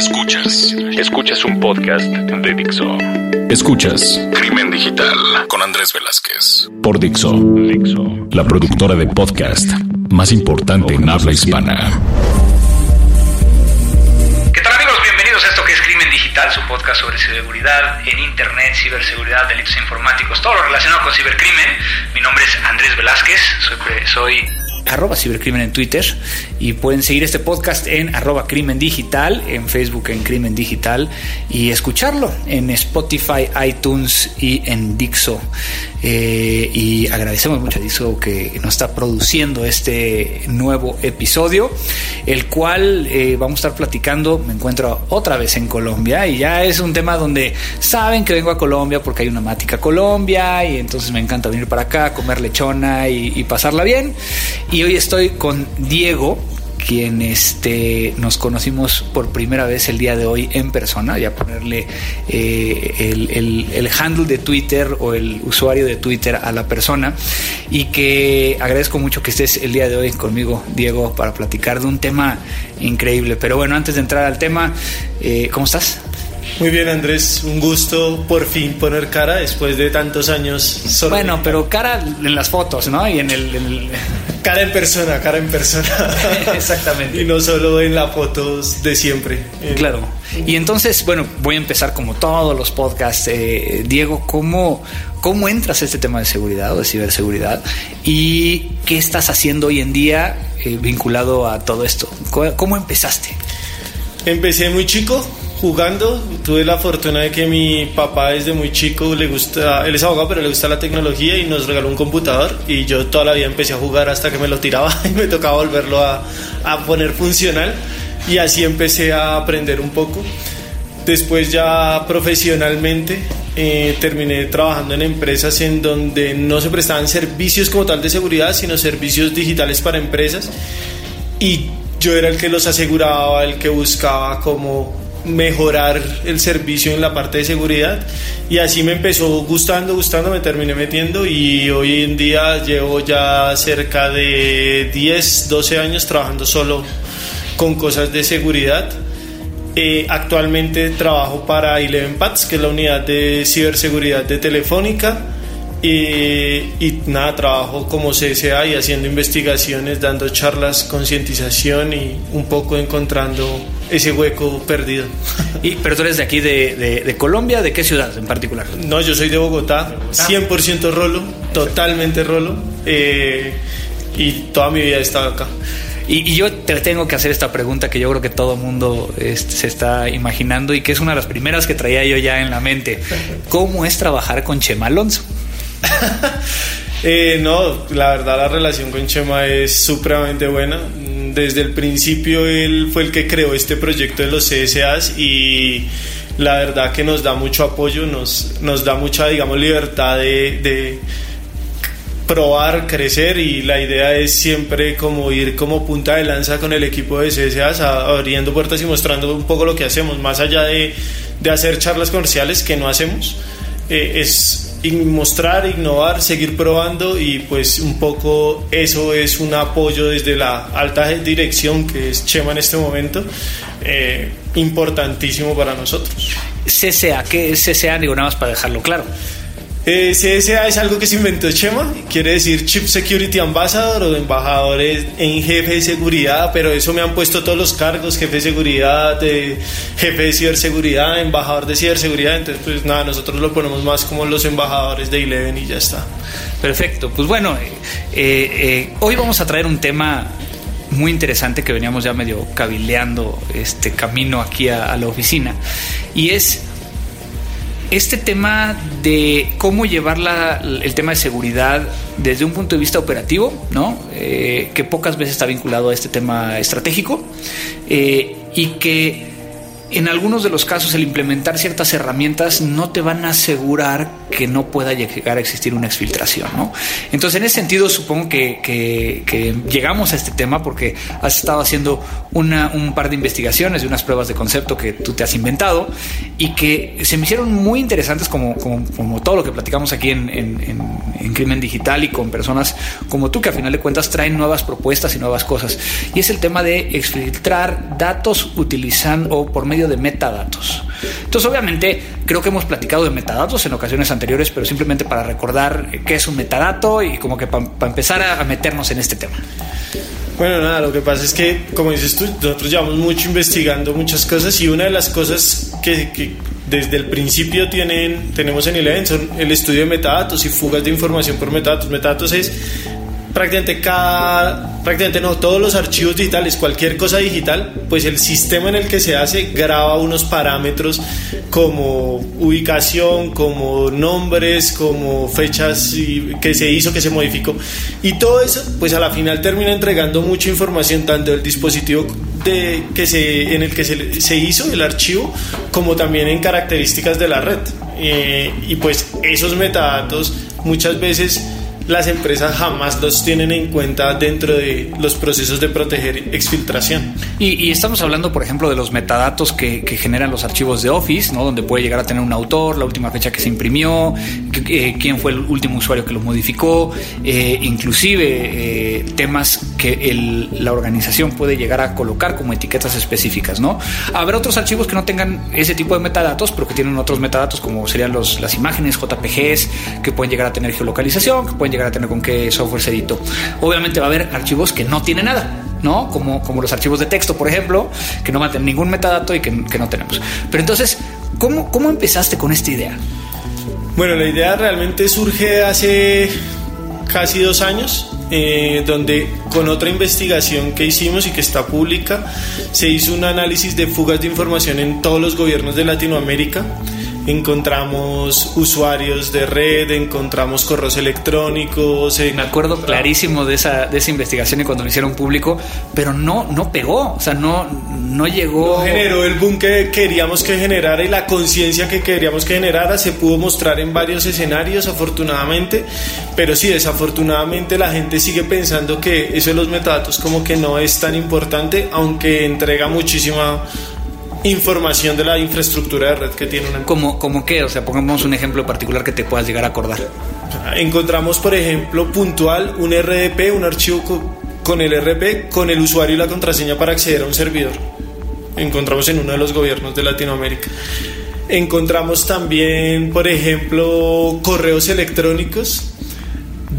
Escuchas. Escuchas un podcast de Dixo. Escuchas Crimen Digital con Andrés Velázquez. Por Dixo. Dixo. La productora de podcast más importante en habla hispana. ¿Qué tal amigos? Bienvenidos a esto que es Crimen Digital, su podcast sobre seguridad en Internet, ciberseguridad, delitos informáticos, todo lo relacionado con cibercrimen. Mi nombre es Andrés Velázquez, soy, soy arroba cibercrimen en Twitter y pueden seguir este podcast en arroba crimen digital, en Facebook en crimen digital y escucharlo en Spotify, iTunes y en Dixo. Eh, y agradecemos mucho a Dixo que nos está produciendo este nuevo episodio, el cual eh, vamos a estar platicando, me encuentro otra vez en Colombia y ya es un tema donde saben que vengo a Colombia porque hay una mática Colombia y entonces me encanta venir para acá, comer lechona y, y pasarla bien. Y hoy estoy con Diego, quien este, nos conocimos por primera vez el día de hoy en persona, ya ponerle eh, el, el, handle de Twitter o el usuario de Twitter a la persona y que agradezco mucho que estés el día de hoy conmigo, Diego, para platicar de un tema increíble. Pero bueno, antes de entrar al tema, eh, ¿cómo estás? Muy bien, Andrés, un gusto por fin poner cara después de tantos años. Solo bueno, pero cara en las fotos, ¿no? Y en el, Cara en persona, cara en persona. Exactamente. y no solo en las fotos de siempre. Claro. Y entonces, bueno, voy a empezar como todos los podcasts. Eh, Diego, ¿cómo, ¿cómo entras a este tema de seguridad o de ciberseguridad? ¿Y qué estás haciendo hoy en día eh, vinculado a todo esto? ¿Cómo empezaste? Empecé muy chico, jugando. Tuve la fortuna de que mi papá desde muy chico le gusta, él es abogado, pero le gusta la tecnología y nos regaló un computador y yo toda la vida empecé a jugar hasta que me lo tiraba y me tocaba volverlo a, a poner funcional y así empecé a aprender un poco. Después ya profesionalmente eh, terminé trabajando en empresas en donde no se prestaban servicios como tal de seguridad, sino servicios digitales para empresas y yo era el que los aseguraba, el que buscaba como mejorar el servicio en la parte de seguridad y así me empezó gustando, gustando, me terminé metiendo y hoy en día llevo ya cerca de 10, 12 años trabajando solo con cosas de seguridad. Eh, actualmente trabajo para Eleven Pats, que es la unidad de ciberseguridad de Telefónica. Y nada, trabajo como CSA y haciendo investigaciones, dando charlas, concientización y un poco encontrando ese hueco perdido. Y, pero tú eres de aquí, de, de, Colombia, ¿de qué ciudad en particular? No, yo soy de Bogotá, 100% rolo, totalmente rolo, eh, y toda mi vida he estado acá. Y, yo te tengo que hacer esta pregunta que yo creo que todo mundo este, se está imaginando y que es una de las primeras que traía yo ya en la mente. ¿Cómo es trabajar con Chema Alonso? eh, no, la verdad la relación con Chema es supremamente buena. Desde el principio él fue el que creó este proyecto de los CSAs y la verdad que nos da mucho apoyo, nos, nos da mucha, digamos, libertad de, probar, crecer y la idea es siempre como ir como punta de lanza con el equipo de CSAs, abriendo puertas y mostrando un poco lo que hacemos, más allá de, de hacer charlas comerciales que no hacemos, eh, es mostrar, innovar, seguir probando y pues un poco eso es un apoyo desde la alta dirección que es Chema en este momento, eh, importantísimo para nosotros. CSA, ¿qué es CSA? Digo nada para dejarlo claro. Eh, CSA es algo que se inventó Chema, quiere decir Chip Security Ambassador o embajadores en jefe de seguridad, pero eso me han puesto todos los cargos, jefe de seguridad, jefe de ciberseguridad, embajador de ciberseguridad, entonces pues nada, nosotros lo ponemos más como los embajadores de Eleven y ya está. Perfecto, pues bueno, eh, eh, hoy vamos a traer un tema muy interesante que veníamos ya medio cabileando este camino aquí a la oficina y es este tema de cómo llevar el tema de seguridad desde un punto de vista operativo, ¿no? Eh, que pocas veces está vinculado a este tema estratégico eh, y que en algunos de los casos el implementar ciertas herramientas no te van a asegurar que no pueda llegar a existir una exfiltración, ¿no? Entonces, en ese sentido, supongo que, que, llegamos a este tema porque has estado haciendo una, un par de investigaciones y unas pruebas de concepto que tú te has inventado y que se me hicieron muy interesantes como, como, como todo lo que platicamos aquí en, en, en, Crimen Digital y con personas como tú que a final de cuentas traen nuevas propuestas y nuevas cosas. Y es el tema de exfiltrar datos utilizando o por medio de metadatos. Entonces, obviamente, creo que hemos platicado de metadatos en ocasiones anteriores, pero simplemente para recordar qué es un metadato y como que para empezar a, meternos en este tema. Bueno, nada, lo que pasa es que, como dices tú, nosotros llevamos mucho investigando muchas cosas y una de las cosas que, que desde el principio tienen, tenemos en el son el estudio de metadatos y fugas de información por metadatos. Metadatos es prácticamente cada, prácticamente no, todos los archivos digitales, cualquier cosa digital, pues el sistema en el que se hace graba unos parámetros como ubicación, como nombres, como fechas que se hizo, que se modificó. Y todo eso, pues a la final termina entregando mucha información tanto del dispositivo de, que se, en el que se, se hizo el archivo, como también en características de la red. Eh, y pues esos metadatos muchas veces las empresas jamás los tienen en cuenta dentro de los procesos de proteger exfiltración. Y, estamos hablando, por ejemplo, de los metadatos que, generan los archivos de Office, ¿no? donde puede llegar a tener un autor, la última fecha que se imprimió, eh, quién fue el último usuario que lo modificó, eh, inclusive eh, temas que la organización puede llegar a colocar como etiquetas específicas. ¿no? Habrá otros archivos que no tengan ese tipo de metadatos, pero que tienen otros metadatos como serían los, las imágenes JPGs, que pueden llegar a tener geolocalización, que pueden llegar a tener con qué software se editó. Obviamente va a haber archivos que no tienen nada, ¿no? Como, como los archivos de texto, por ejemplo, que no mantienen ningún metadato y que, no tenemos. Pero entonces, ¿cómo, ¿cómo empezaste con esta idea? Bueno, la idea realmente surge hace casi dos años, eh, donde con otra investigación que hicimos y que está pública, se hizo un análisis de fugas de información en todos los gobiernos de Latinoamérica encontramos usuarios de red, encontramos correos electrónicos. Me acuerdo clarísimo de esa, de esa investigación y cuando lo hicieron público, pero no, no pegó, o sea, no, no llegó. No generó el boom que queríamos que generara y la conciencia que queríamos que generara se pudo mostrar en varios escenarios, afortunadamente, pero sí, desafortunadamente la gente sigue pensando que eso de los metadatos como que no es tan importante, aunque entrega muchísima información de la infraestructura de red que tiene una ¿Como, como qué? O sea, pongamos un ejemplo particular que te puedas llegar a acordar. Encontramos, por ejemplo, puntual un RDP, un archivo con el RP, con el usuario y la contraseña para acceder a un servidor. Encontramos en uno de los gobiernos de Latinoamérica. Encontramos también, por ejemplo, correos electrónicos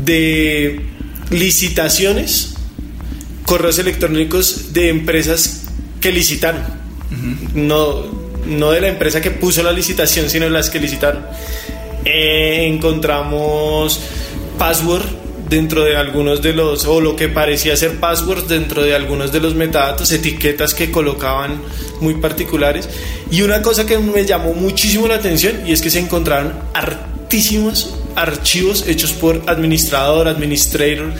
de licitaciones, correos electrónicos de empresas que licitaron no, no de la empresa que puso la licitación, sino de las que licitaron. Eh, encontramos password dentro de algunos de los, o lo que parecía ser password dentro de algunos de los metadatos, etiquetas que colocaban muy particulares. Y una cosa que me llamó muchísimo la atención y es que se encontraron hartísimos archivos hechos por administrador, administrator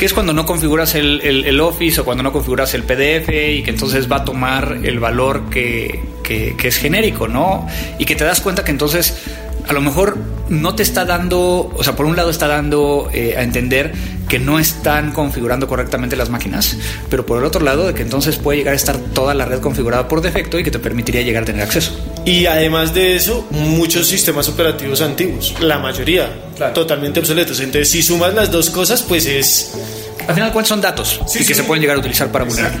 que es cuando no configuras el, el, Office o cuando no configuras el PDF y que entonces va a tomar el valor que, que, es genérico, ¿no? Y que te das cuenta que entonces a lo mejor no te está dando, o sea, por un lado está dando eh, a entender que no están configurando correctamente las máquinas, pero por el otro lado de que entonces puede llegar a estar toda la red configurada por defecto y que te permitiría llegar a tener acceso. Y además de eso, muchos sistemas operativos antiguos, la mayoría, totalmente obsoletos. Entonces, si sumas las dos cosas, pues es... Al final, ¿cuántos son datos y que se pueden llegar a utilizar para vulnerar?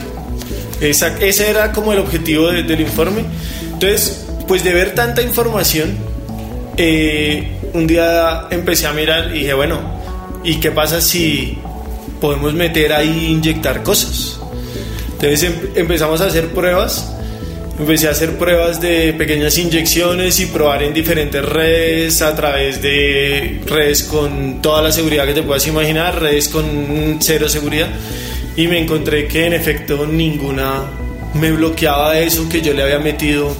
Exacto. Ese era como el objetivo del informe. Entonces, pues de ver tanta información, eh, un día empecé a mirar y dije, bueno, ¿y qué pasa si podemos meter ahí inyectar cosas? Entonces em, empezamos a hacer pruebas empecé a hacer pruebas de pequeñas inyecciones y probar en diferentes redes a través de redes con toda la seguridad que te puedas imaginar, redes con cero seguridad y me encontré que en efecto ninguna me bloqueaba eso que yo le había metido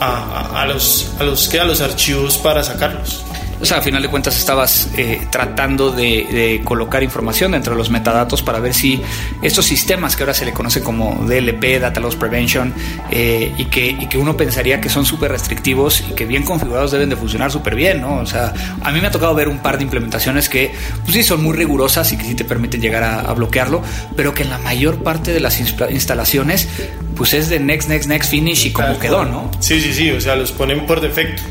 a, los, a, los, a los archivos para sacarlos. O sea, a final de cuentas estabas eh, tratando de, colocar información dentro de los metadatos para ver si estos sistemas que ahora se le conoce como DLP, Data Loss Prevention, eh, y, que, y que uno pensaría que son súper restrictivos y que bien configurados deben de funcionar súper bien, ¿no? O sea, a mí me ha tocado ver un par de implementaciones que, pues sí, son muy rigurosas y que sí te permiten llegar a, bloquearlo, pero que en la mayor parte de las instalaciones, pues es de next, next, next, finish y como quedó, ¿no? Sí, sí, sí, o sea, los ponen por defecto.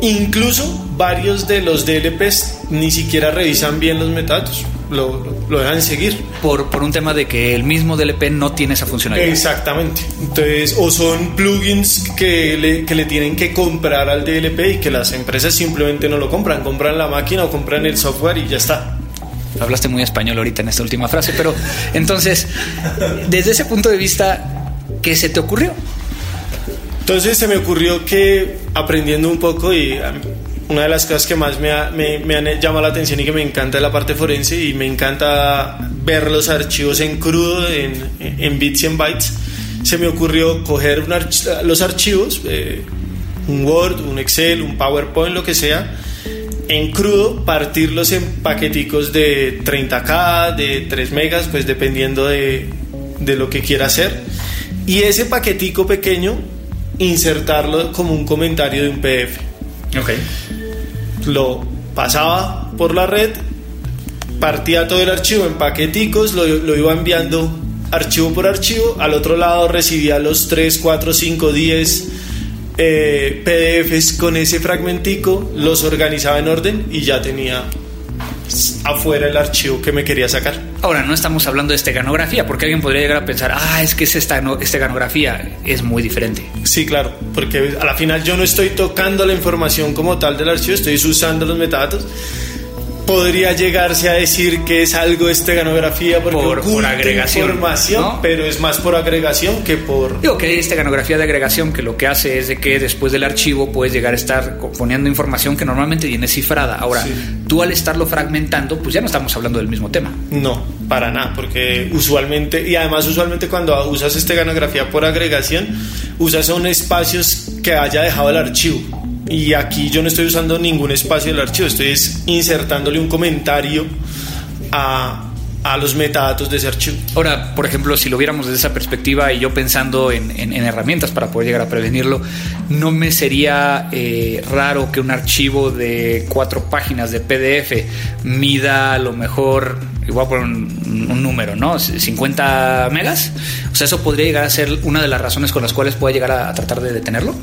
Incluso varios de los DLPs ni siquiera revisan bien los metadatos. lo, lo, dejan seguir. Por, por un tema de que el mismo DLP no tiene esa funcionalidad. Exactamente. Entonces, o son plugins que le, que le tienen que comprar al DLP y que las empresas simplemente no lo compran, compran la máquina o compran el software y ya está. Hablaste muy español ahorita en esta última frase, pero entonces, desde ese punto de vista, ¿qué se te ocurrió? Entonces se me ocurrió que aprendiendo un poco y una de las cosas que más me, me, me, han llamado la atención y que me encanta es la parte forense y me encanta ver los archivos en crudo, en, en bits y en bytes, se me ocurrió coger los archivos, eh, un Word, un Excel, un PowerPoint, lo que sea, en crudo, partirlos en paqueticos de 30K, de 3 megas, pues dependiendo de, de lo que quiera hacer. Y ese paquetico pequeño, insertarlo como un comentario de un PDF. Ok. Lo pasaba por la red, partía todo el archivo en paqueticos, lo, lo iba enviando archivo por archivo, al otro lado recibía los 3, 4, 5, 10 eh, PDFs con ese fragmentico, los organizaba en orden y ya tenía afuera el archivo que me quería sacar. Ahora, no estamos hablando de esteganografía, porque alguien podría llegar a pensar, ah, es que es esta esteganografía, es muy diferente. Sí, claro, porque a la final yo no estoy tocando la información como tal del archivo, estoy usando los metadatos podría llegarse a decir que es algo esteganografía porque por, por agregación, información, pero es más por agregación que por... Digo que hay esteganografía de agregación que lo que hace es de que después del archivo puedes llegar a estar poniendo información que normalmente viene cifrada. Ahora, tú al estarlo fragmentando, pues ya no estamos hablando del mismo tema. No, para nada, porque usualmente, y además usualmente cuando usas esteganografía por agregación, usas son espacios que haya dejado el archivo y aquí yo no estoy usando ningún espacio del archivo, estoy insertándole un comentario a, a los metadatos de ese archivo. Ahora, por ejemplo, si lo viéramos desde esa perspectiva y yo pensando en, en, herramientas para poder llegar a prevenirlo, no me sería eh, raro que un archivo de cuatro páginas de PDF mida a lo mejor, igual por un, número, ¿no? 50 megas. O sea, eso podría llegar a ser una de las razones con las cuales pueda llegar a tratar de detenerlo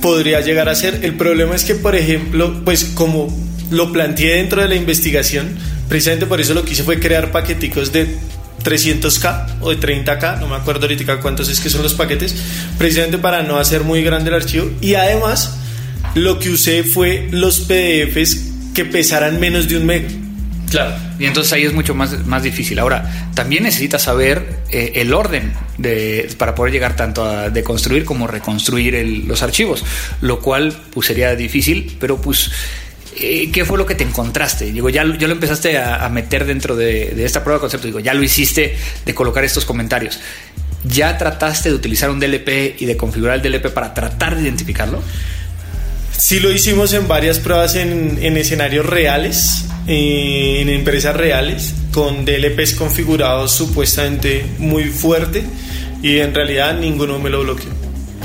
podría llegar a ser. El problema es que, por ejemplo, pues como lo planteé dentro de la investigación, precisamente por eso lo que hice fue crear paqueticos de 300K o de 30K, no me acuerdo ahorita cuántos es que son los paquetes, precisamente para no hacer muy grande el archivo. Y además, lo que usé fue los PDFs que pesaran menos de un mega. Claro. Y entonces ahí es mucho más, más difícil. Ahora, también necesitas saber eh, el orden de, para poder llegar tanto a deconstruir como reconstruir los archivos, lo cual pues sería difícil, pero pues... Eh, ¿Qué fue lo que te encontraste? Digo, ya, ya lo empezaste a, a meter dentro de, de, esta prueba de concepto. Digo, ya lo hiciste de colocar estos comentarios. ¿Ya trataste de utilizar un DLP y de configurar el DLP para tratar de identificarlo? Sí lo hicimos en varias pruebas en, en escenarios reales en empresas reales con DLPs configurados supuestamente muy fuerte y en realidad ninguno me lo bloqueó.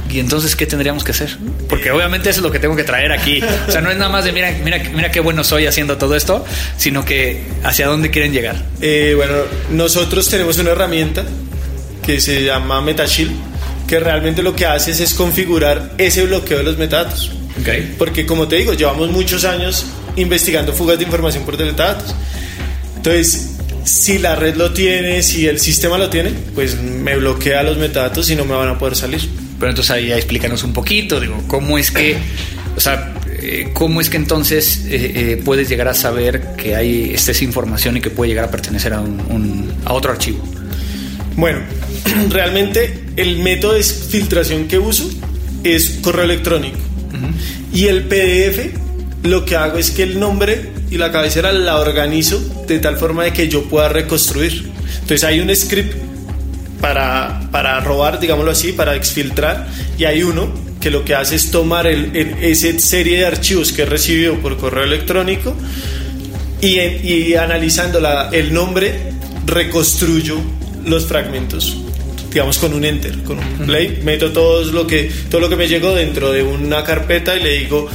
¿Y entonces qué tendríamos que hacer? Porque obviamente eso es lo que tengo que traer aquí. O sea, no es nada más de mira, mira, mira qué bueno soy haciendo todo esto, sino que hacia dónde quieren llegar. Eh, bueno, nosotros tenemos una herramienta que se llama MetaShield, que realmente lo que hace es configurar ese bloqueo de los metadatos. Okay. Porque como te digo, llevamos muchos años investigando fugas de información por metadatos. Entonces, si la red lo tiene, si el sistema lo tiene, pues me bloquea los metadatos y no me van a poder salir. Pero entonces ahí explícanos un poquito, digo, cómo es que, o sea, eh, cómo es que entonces eh, eh, puedes llegar a saber que hay esta información y que puede llegar a pertenecer a, un, un, a otro archivo. Bueno, realmente el método de filtración que uso es correo electrónico uh -huh. y el PDF lo que hago es que el nombre y la cabecera la organizo de tal forma de que yo pueda reconstruir. Entonces hay un script para, para robar, digámoslo así, para exfiltrar, y hay uno que lo que hace es tomar el, el, esa serie de archivos que he recibido por correo electrónico y, y analizando la, el nombre reconstruyo los fragmentos digamos con un enter, con un play, meto todo lo que todo lo que me llegó dentro de una carpeta y le digo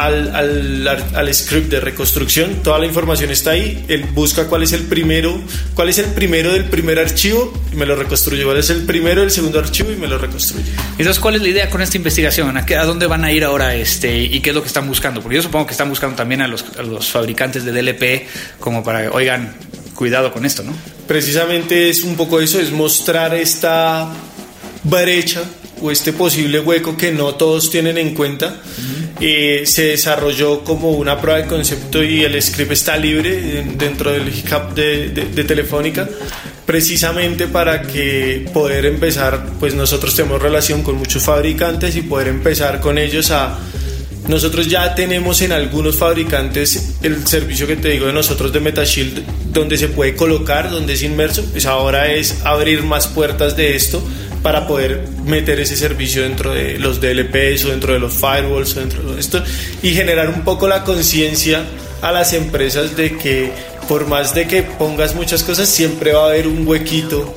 al, al, al, script de reconstrucción, toda la información está ahí, él busca cuál es el primero, cuál es el primero del primer archivo y me lo reconstruye, cuál es el primero del segundo archivo y me lo reconstruye. Entonces, ¿cuál es la idea con esta investigación? ¿A, qué, a dónde van a ir ahora este, y qué es lo que están buscando? Porque yo supongo que están buscando también a los, a los fabricantes de DLP como para, oigan, cuidado con esto, ¿no? Precisamente es un poco eso, es mostrar esta brecha o este posible hueco que no todos tienen en cuenta. Eh, se desarrolló como una prueba de concepto y el script está libre dentro del hub de, de, Telefónica precisamente para que poder empezar, pues nosotros tenemos relación con muchos fabricantes y poder empezar con ellos a... Nosotros ya tenemos en algunos fabricantes el servicio que te digo de nosotros de Metashield, donde se puede colocar, donde es inmerso, pues ahora es abrir más puertas de esto para poder meter ese servicio dentro de los DLPs o dentro de los firewalls o dentro de esto y generar un poco la conciencia a las empresas de que por más de que pongas muchas cosas siempre va a haber un huequito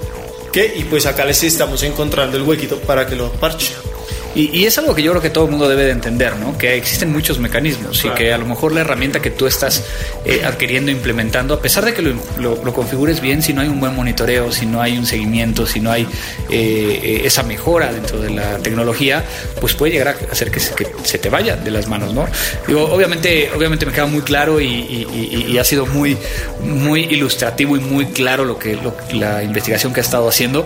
que y pues acá les estamos encontrando el huequito para que lo parchen. Y, es algo que yo creo que todo el mundo debe de entender, ¿no? Que existen muchos mecanismos y que a lo mejor la herramienta que tú estás eh, adquiriendo, implementando, a pesar de que lo, configures bien, si no hay un buen monitoreo, si no hay un seguimiento, si no hay eh, eh, esa mejora dentro de la tecnología, pues puede llegar a hacer que se, te vaya de las manos, ¿no? Digo, obviamente, obviamente me queda muy claro y, ha sido muy, muy ilustrativo y muy claro lo que la investigación que ha estado haciendo.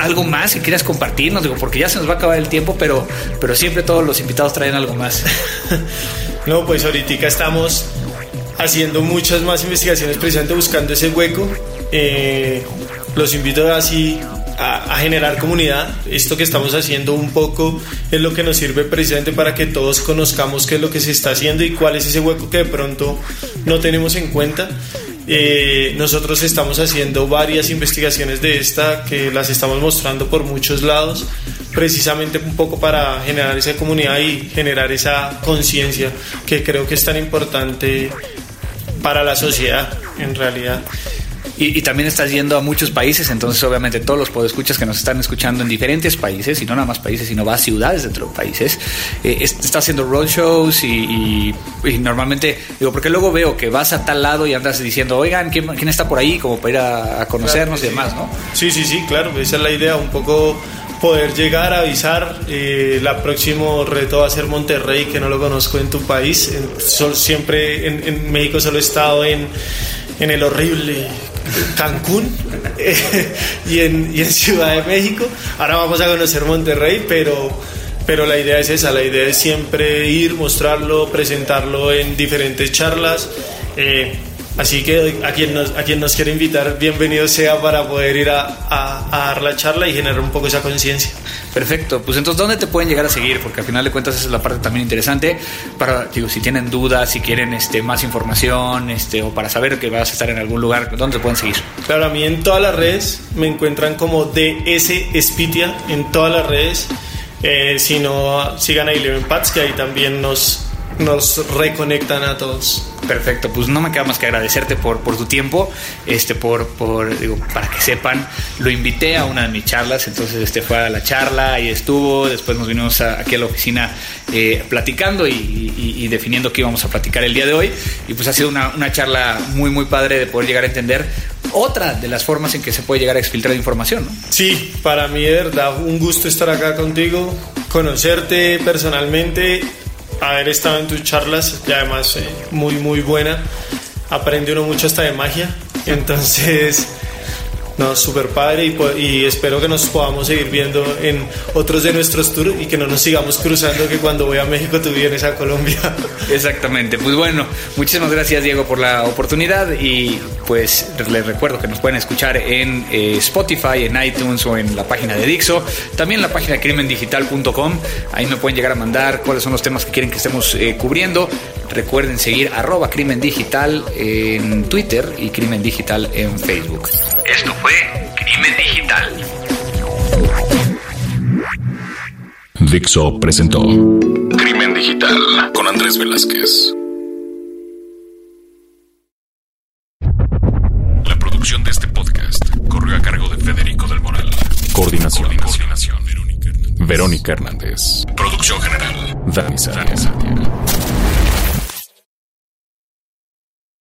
¿Algo más que quieras compartirnos? Digo, porque ya se nos va a acabar el tiempo tiempo, pero, pero siempre todos los invitados traen algo más. no, pues ahorita estamos haciendo muchas más investigaciones precisamente buscando ese hueco. Eh, los invito así a, a, generar comunidad. Esto que estamos haciendo un poco es lo que nos sirve precisamente para que todos conozcamos qué es lo que se está haciendo y cuál es ese hueco que de pronto no tenemos en cuenta. Eh, nosotros estamos haciendo varias investigaciones de esta que las estamos mostrando por muchos lados, precisamente un poco para generar esa comunidad y generar esa conciencia que creo que es tan importante para la sociedad en realidad. Y, también estás yendo a muchos países, entonces obviamente todos los podescuchas que nos están escuchando en diferentes países, y no nada más países, sino va a ciudades dentro de países, eh, está haciendo roadshows y, y, normalmente, digo, porque luego veo que vas a tal lado y andas diciendo, oigan, ¿quién, quién está por ahí? Como para ir a, conocernos y demás, ¿no? Sí, sí, sí, claro, esa es la idea, un poco poder llegar avisar. Eh, la próximo reto va a ser Monterrey, que no lo conozco en tu país. siempre en, en México solo he estado en, en el horrible Cancún y, en, y, en, Ciudad de México. Ahora vamos a conocer Monterrey, pero, pero la idea es esa, la idea es siempre ir, mostrarlo, presentarlo en diferentes charlas. Eh, así que a quien, nos, a quien nos quiere invitar, bienvenido sea para poder ir a, a, a dar la charla y generar un poco esa conciencia. Perfecto, pues entonces, ¿dónde te pueden llegar a seguir? Porque al final de cuentas esa es la parte también interesante para, digo, si tienen dudas, si quieren este, más información, este, o para saber que vas a estar en algún lugar, ¿dónde te pueden seguir? Claro, a mí en todas las redes me encuentran como DS Spitia, en todas las redes. Eh, si no, sigan a Eleven Pats, que ahí también nos, nos reconectan a todos. Perfecto, pues no me queda más que agradecerte por, por tu tiempo, este, por, por, digo, para que sepan, lo invité a una de mis charlas, entonces este fue a la charla y estuvo, después nos vinimos aquí a la oficina eh, platicando y, definiendo qué íbamos a platicar el día de hoy, y pues ha sido una, una charla muy, muy padre de poder llegar a entender otra de las formas en que se puede llegar a exfiltrar información. ¿no? Sí, para mí de verdad un gusto estar acá contigo, conocerte personalmente haber estado en tus charlas y además eh, muy muy buena. Aprende uno mucho hasta de magia. Entonces, no, súper padre y, espero que nos podamos seguir viendo en otros de nuestros tours y que no nos sigamos cruzando que cuando voy a México tú vienes a Colombia. Exactamente, pues bueno, muchísimas gracias Diego por la oportunidad y pues les recuerdo que nos pueden escuchar en eh, Spotify, en iTunes o en la página de Dixo, también la página crimendigital.com, ahí me pueden llegar a mandar cuáles son los temas que quieren que estemos eh, cubriendo. Recuerden seguir arroba crimen digital en Twitter y crimen digital en Facebook. Esto fue Crimen Digital. Dixo presentó Crimen Digital con Andrés Velázquez. La producción de este podcast corrió a cargo de Federico del Moral. Coordinación. Coordinación. Verónica Hernández. Producción general. Dani Sánchez.